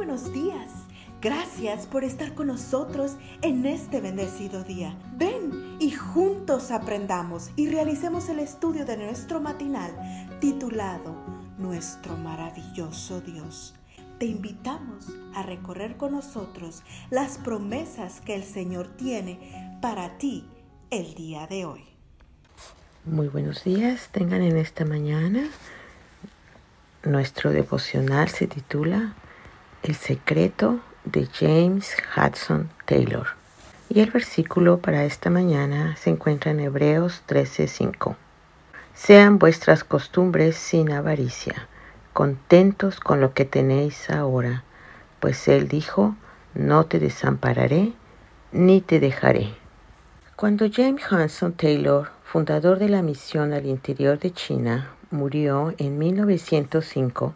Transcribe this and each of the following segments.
buenos días. Gracias por estar con nosotros en este bendecido día. Ven y juntos aprendamos y realicemos el estudio de nuestro matinal titulado Nuestro maravilloso Dios. Te invitamos a recorrer con nosotros las promesas que el Señor tiene para ti el día de hoy. Muy buenos días, tengan en esta mañana. Nuestro devocional se titula El secreto de James Hudson Taylor. Y el versículo para esta mañana se encuentra en Hebreos 13:5. Sean vuestras costumbres sin avaricia, contentos con lo que tenéis ahora, pues Él dijo, no te desampararé ni te dejaré. Cuando James Hudson Taylor, fundador de la misión al interior de China, murió en 1905,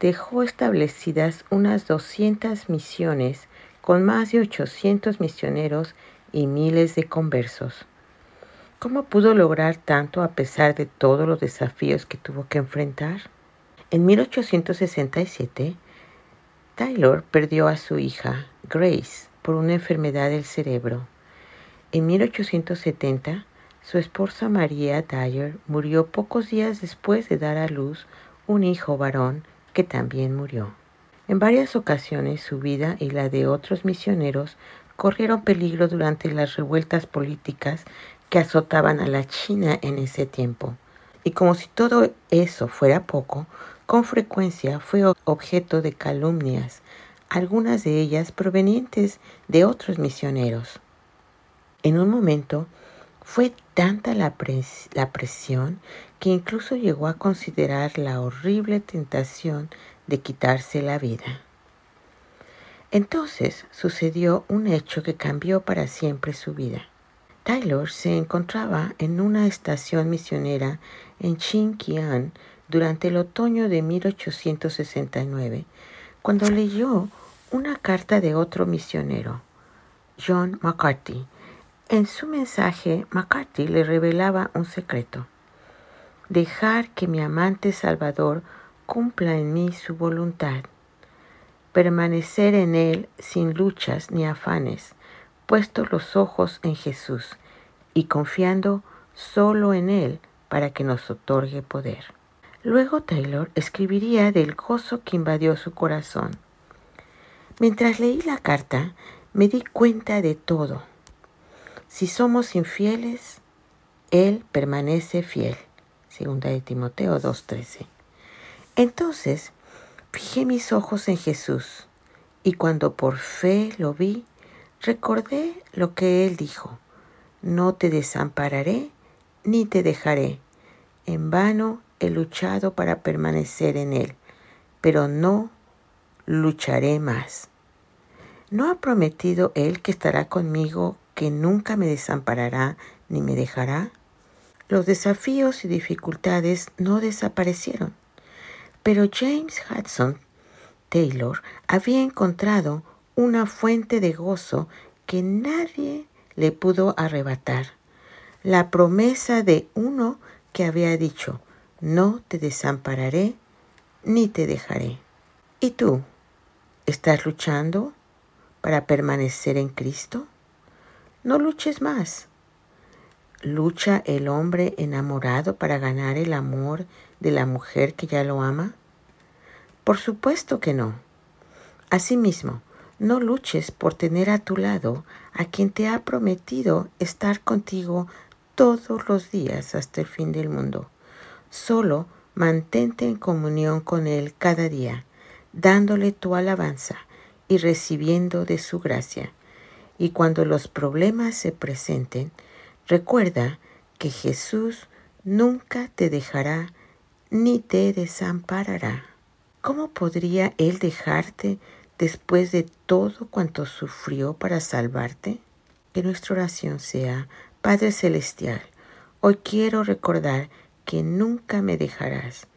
dejó establecidas unas 200 misiones con más de 800 misioneros y miles de conversos. ¿Cómo pudo lograr tanto a pesar de todos los desafíos que tuvo que enfrentar? En 1867, Taylor perdió a su hija, Grace, por una enfermedad del cerebro. En 1870, su esposa María Dyer murió pocos días después de dar a luz un hijo varón que también murió. En varias ocasiones su vida y la de otros misioneros corrieron peligro durante las revueltas políticas que azotaban a la China en ese tiempo. Y como si todo eso fuera poco, con frecuencia fue objeto de calumnias, algunas de ellas provenientes de otros misioneros. En un momento fue tanta la, presión que incluso llegó a considerar la horrible tentación de quitarse la vida. Entonces sucedió un hecho que cambió para siempre su vida. Taylor se encontraba en una estación misionera en Xinjiang durante el otoño de 1869, cuando leyó una carta de otro misionero, John McCarthy. En su mensaje, McCarthy le revelaba un secreto. Dejar que mi amante Salvador cumpla en mí su voluntad. Permanecer en Él sin luchas ni afanes, puestos los ojos en Jesús y confiando solo en Él para que nos otorgue poder. Luego Taylor escribiría del gozo que invadió su corazón. Mientras leí la carta, me di cuenta de todo. Si somos infieles, Él permanece fiel. Segunda de Timoteo 2.13. Entonces fijé mis ojos en Jesús y cuando por fe lo vi, recordé lo que Él dijo. No te desampararé ni te dejaré. En vano he luchado para permanecer en Él, pero no lucharé más. ¿No ha prometido Él que estará conmigo, que nunca me desamparará ni me dejará? Los desafíos y dificultades no desaparecieron, pero James Hudson Taylor había encontrado una fuente de gozo que nadie le pudo arrebatar, la promesa de uno que había dicho, no te desampararé ni te dejaré. ¿Y tú? ¿Estás luchando para permanecer en Cristo? No luches más. ¿Lucha el hombre enamorado para ganar el amor de la mujer que ya lo ama? Por supuesto que no. Asimismo, no luches por tener a tu lado a quien te ha prometido estar contigo todos los días hasta el fin del mundo. Solo mantente en comunión con Él cada día, dándole tu alabanza y recibiendo de su gracia. Y cuando los problemas se presenten, Recuerda que Jesús nunca te dejará ni te desamparará. ¿Cómo podría Él dejarte después de todo cuanto sufrió para salvarte? Que nuestra oración sea, Padre Celestial, hoy quiero recordar que nunca me dejarás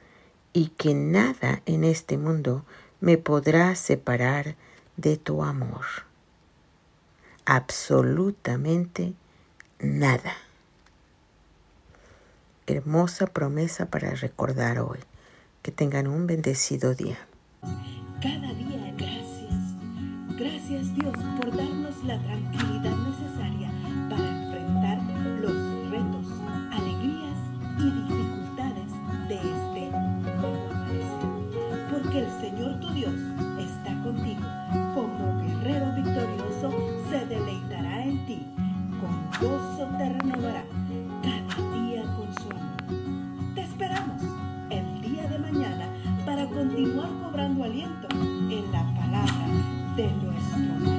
y que nada en este mundo me podrá separar de tu amor. Absolutamente nada. Hermosa promesa para recordar hoy. Que tengan un bendecido día. Cada día gracias Gracias Dios por darnos la tranquilidad necesaria para enfrentar los retos, alegrías y dificultades de este nuevo amanecer. Porque el Señor tu Dios en la palabra de nuestro.